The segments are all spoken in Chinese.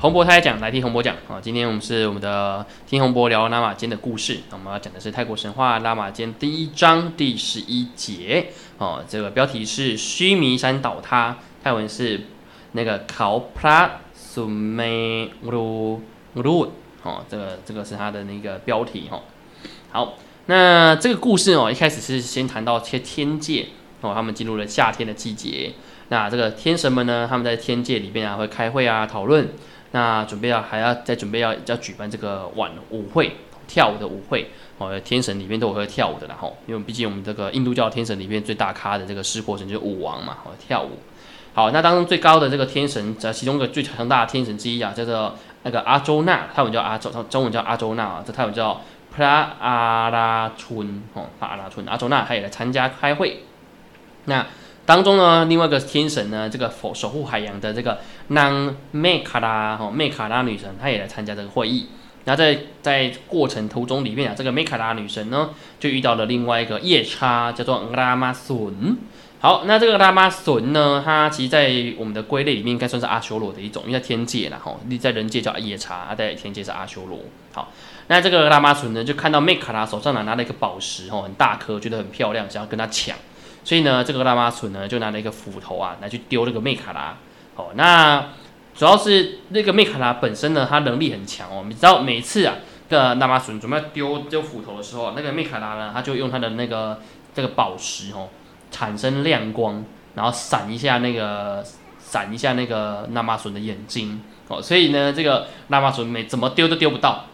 洪博泰讲，来听洪博讲啊！今天我们是我们的听洪博聊拉玛间的故事，我们要讲的是泰国神话拉玛间第一章第十一节哦。这个标题是须弥山倒塌，泰文是那个考普拉苏梅鲁鲁哦，这个这个是它的那个标题哈。好，那这个故事哦，一开始是先谈到些天界哦，他们进入了夏天的季节，那这个天神们呢，他们在天界里面啊会开会啊讨论。那准备要还要再准备要要举办这个晚舞会，跳舞的舞会哦，天神里面都有会跳舞的啦吼，因为毕竟我们这个印度教天神里面最大咖的这个湿婆神就是舞王嘛，哦跳舞。好，那当中最高的这个天神，这其中一个最强大的天神之一啊，叫做那个阿周那，泰文叫阿周，中文叫阿周那啊，这泰文叫普拉阿拉春哦，阿拉春阿周那他也来参加开会。那当中呢，另外一个天神呢，这个守守护海洋的这个。那麦卡拉哈麦卡拉女神，她也来参加这个会议。然后在在过程途中里面啊，这个麦卡拉女神呢，就遇到了另外一个夜叉，叫做拉玛笋。好，那这个拉玛笋呢，它其实在我们的归类里面应该算是阿修罗的一种，因为在天界啦哈，你在人界叫夜叉，在天界是阿修罗。好，那这个拉玛笋呢，就看到麦卡拉手上呢拿了一个宝石哦，很大颗，觉得很漂亮，想要跟他抢。所以呢，这个拉玛笋呢，就拿了一个斧头啊，来去丢这个麦卡拉。哦，那主要是那个麦卡拉本身呢，它能力很强哦。你知道每次啊，个纳玛笋准备丢丢斧头的时候，那个麦卡拉呢，他就用他的那个这个宝石哦，产生亮光，然后闪一下那个闪一下那个纳玛笋的眼睛哦。所以呢，这个纳玛笋每怎么丢都丢不到。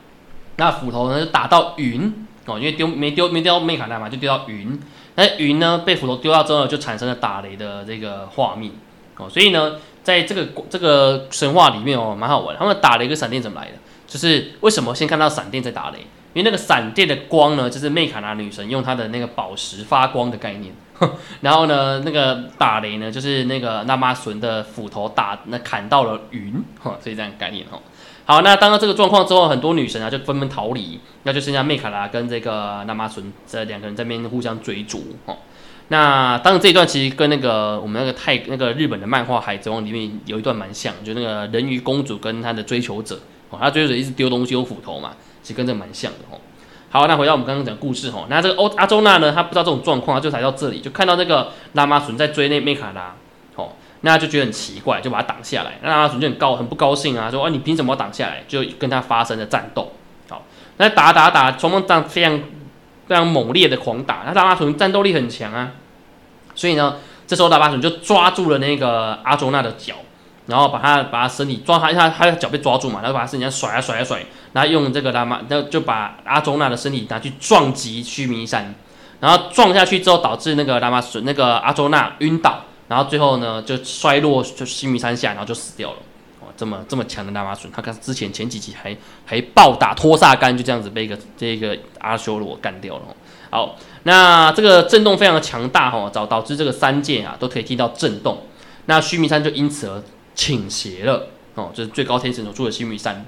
那斧头呢，就打到云哦，因为丢没丢没丢到麦卡拉嘛，就丢到云。那云呢，被斧头丢到之后，就产生了打雷的这个画面哦。所以呢。在这个这个神话里面哦，蛮好玩。他们打了一个闪电怎么来的？就是为什么先看到闪电再打雷？因为那个闪电的光呢，就是梅卡拉女神用她的那个宝石发光的概念。然后呢，那个打雷呢，就是那个纳玛神的斧头打那砍到了云，哈，所以这样概念哈。好，那当了这个状况之后，很多女神啊就纷纷逃离，那就剩下梅卡拉跟这个纳玛孙这两个人在边互相追逐，哦。那当然这一段其实跟那个我们那个泰那个日本的漫画《海贼王》里面有一段蛮像，就那个人鱼公主跟她的追求者哦，她追求者一直丢东西有斧头嘛，其实跟这蛮像的哦。好，那回到我们刚刚讲故事哦，那这个欧阿周娜呢，她不知道这种状况，就来到这里就看到那个拉玛纯在追那梅卡拉，那就觉得很奇怪，就把他挡下来。那拉玛纯就很高很不高兴啊，说啊你凭什么挡下来？就跟他发生了战斗。好，那打打打，双方这样非常。非常猛烈的狂打，那大巴纯战斗力很强啊，所以呢，这时候大巴纯就抓住了那个阿周娜的脚，然后把他把他身体抓他，他他的脚被抓住嘛，然后把他身体甩啊甩啊甩，然后用这个拉玛，然后就把阿周娜的身体拿去撞击须弥山，然后撞下去之后导致那个拉玛纯那个阿周娜晕倒，然后最后呢就摔落就须弥山下，然后就死掉了。哇这么这么强的纳玛隼，他看之前前几集还还暴打托萨干，就这样子被一个这个阿修罗干掉了。好，那这个震动非常的强大哈，导导致这个三界啊都可以听到震动。那须弥山就因此而倾斜了哦，就是最高天神所住的须弥山。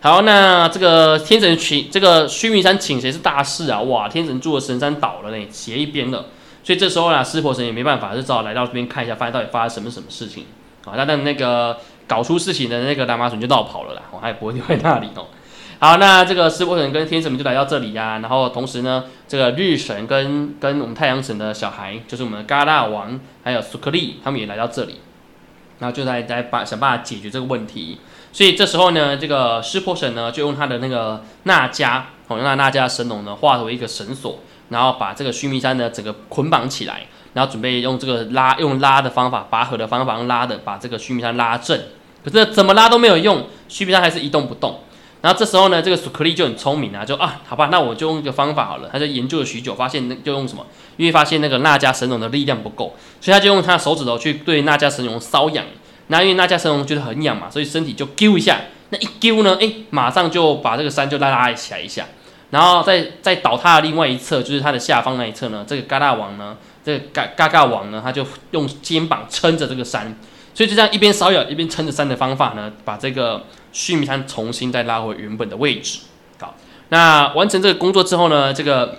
好，那这个天神倾这个须弥山倾斜是大事啊，哇，天神住的神山倒了呢，斜一边了。所以这时候呢，湿婆神也没办法，就只好来到这边看一下，发现到底发生什么什么事情啊？那但那个。搞出事情的那个大麻笋就绕跑了啦，我还不会留在那里哦。好，那这个湿婆神跟天神们就来到这里呀，然后同时呢，这个日神跟跟我们太阳神的小孩，就是我们的嘎拉王还有苏克利，他们也来到这里，然后就在在把想办法解决这个问题。所以这时候呢，这个湿婆神呢就用他的那个纳迦，哦，用那纳迦神龙呢化为一个绳索，然后把这个须弥山呢整个捆绑起来。然后准备用这个拉，用拉的方法，拔河的方法拉的，把这个须弥山拉正。可是怎么拉都没有用，须弥山还是一动不动。然后这时候呢，这个苏克利就很聪明啊，就啊，好吧，那我就用一个方法好了。他就研究了许久，发现那就用什么？因为发现那个那迦神龙的力量不够，所以他就用他的手指头去对那迦神龙搔痒。那因为那迦神龙觉得很痒嘛，所以身体就揪一下。那一揪呢，哎，马上就把这个山就拉拉起来一下。然后在在倒塌的另外一侧，就是它的下方那一侧呢，这个嘎大王呢。这个嘎嘎嘎王呢，他就用肩膀撑着这个山，所以就这样一边搔痒一边撑着山的方法呢，把这个须弥山重新再拉回原本的位置。好，那完成这个工作之后呢，这个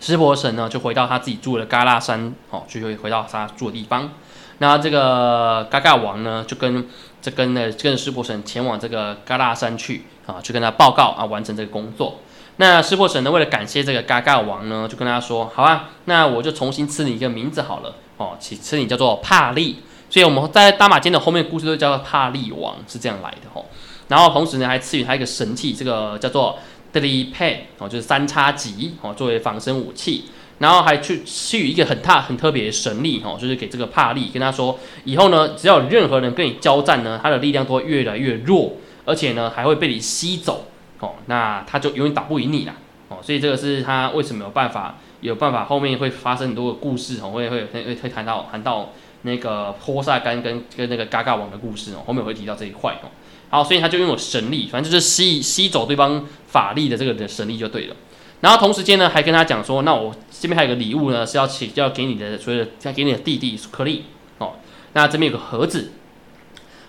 湿婆神呢就回到他自己住的嘎拉山，哦，就会回到他住的地方。那这个嘎嘎王呢，就跟这跟呢跟湿婆神前往这个嘎拉山去啊，去跟他报告啊，完成这个工作。那湿婆神呢，为了感谢这个嘎嘎王呢，就跟他说：“好啊，那我就重新赐你一个名字好了哦，起赐你叫做帕利。所以我们在大马间的后面故事都叫做帕利王，是这样来的哦。然后同时呢，还赐予他一个神器，这个叫做 d e l p a d 哦，就是三叉戟哦，作为防身武器。然后还去赐予一个很大很特别的神力哦，就是给这个帕利，跟他说以后呢，只要任何人跟你交战呢，他的力量都会越来越弱，而且呢还会被你吸走。”哦，那他就永远打不赢你啦。哦，所以这个是他为什么有办法，有办法后面会发生很多的故事哦，会会会会谈到谈到那个波萨干跟跟那个嘎嘎王的故事哦，后面会提到这一块哦。好，所以他就拥有神力，反正就是吸吸走对方法力的这个的神力就对了。然后同时间呢，还跟他讲说，那我这边还有个礼物呢，是要请要给你的，所以要给你的弟弟克利哦。那这边有个盒子。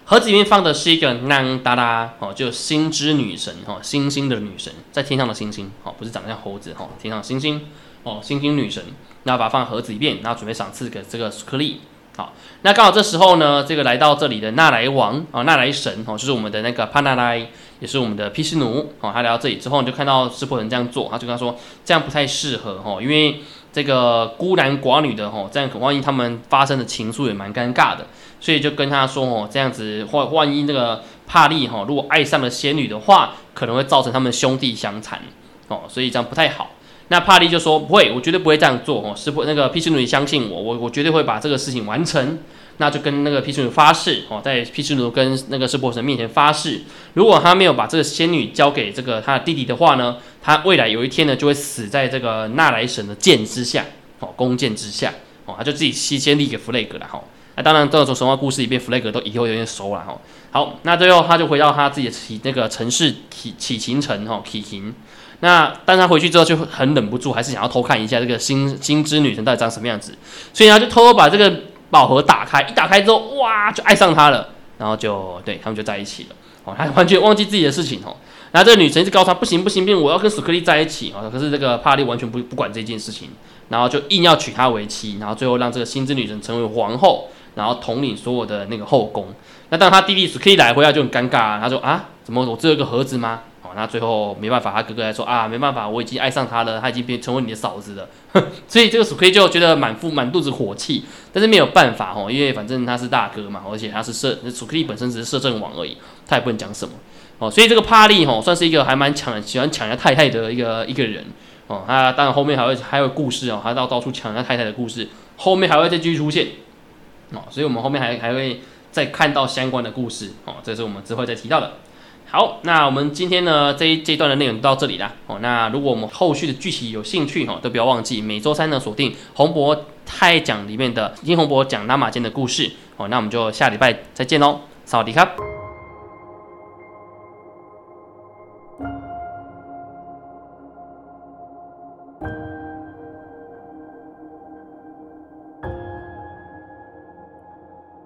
盒子里面放的是一个南达拉哦，就星之女神哦，星星的女神，在天上的星星哦，不是长得像猴子哦，天上星星哦，星星女神，然后把它放盒子里面，然后准备赏赐给这个苏克利。好，那刚好这时候呢，这个来到这里的纳莱王哦，纳莱神哦，就是我们的那个帕纳莱，也是我们的毗湿奴哦，他来到这里之后，你就看到湿婆人这样做，他就跟他说这样不太适合哦，因为这个孤男寡女的吼，这样万一他们发生的情愫也蛮尴尬的。所以就跟他说哦，这样子或万一那个帕利吼，如果爱上了仙女的话，可能会造成他们兄弟相残哦，所以这样不太好。那帕利就说不会，我绝对不会这样做哦，师傅那个皮丘努，你相信我，我我绝对会把这个事情完成。那就跟那个毗湿奴发誓哦，在毗湿奴跟那个湿婆神面前发誓，如果他没有把这个仙女交给这个他的弟弟的话呢，他未来有一天呢就会死在这个纳莱神的剑之下哦，弓箭之下哦，他就自己先先立给弗雷格了哈。那当然，这种神话故事里边，弗雷格都以后有点熟了哈。好，那最后他就回到他自己的起那个城市起起行城哈，起行。那但他回去之后就很忍不住，还是想要偷看一下这个星星之女神到底长什么样子，所以他就偷偷把这个宝盒打开，一打开之后，哇，就爱上她了，然后就对他们就在一起了。哦，他完全忘记自己的事情哦。然后这个女神就告诉他，不行不行不行，我要跟苏克利在一起啊。可是这个帕利完全不不管这件事情，然后就硬要娶她为妻，然后最后让这个星之女神成为皇后。然后统领所有的那个后宫，那当他弟弟史克利来回来就很尴尬，他说啊，怎么我只有一个盒子吗？那最后没办法，他哥哥来说啊，没办法，我已经爱上他了，他已经变成为你的嫂子了，所以这个鼠 K 就觉得满腹满肚子火气，但是没有办法哦，因为反正他是大哥嘛，而且他是摄鼠 K 本身只是摄政王而已，他也不能讲什么哦，所以这个帕利哦，算是一个还蛮抢喜欢抢人家太太的一个一个人哦，他当然后面还会还有故事哦，他到到处抢人家太太的故事，后面还会再继续出现。哦，所以我们后面还还会再看到相关的故事哦，这是我们之后再提到的。好，那我们今天呢这一这一段的内容就到这里啦。哦。那如果我们后续的剧情有兴趣哈，都不要忘记每周三呢锁定洪博泰讲里面的金洪博讲拉马间的故事哦。那我们就下礼拜再见喽，萨瓦迪卡。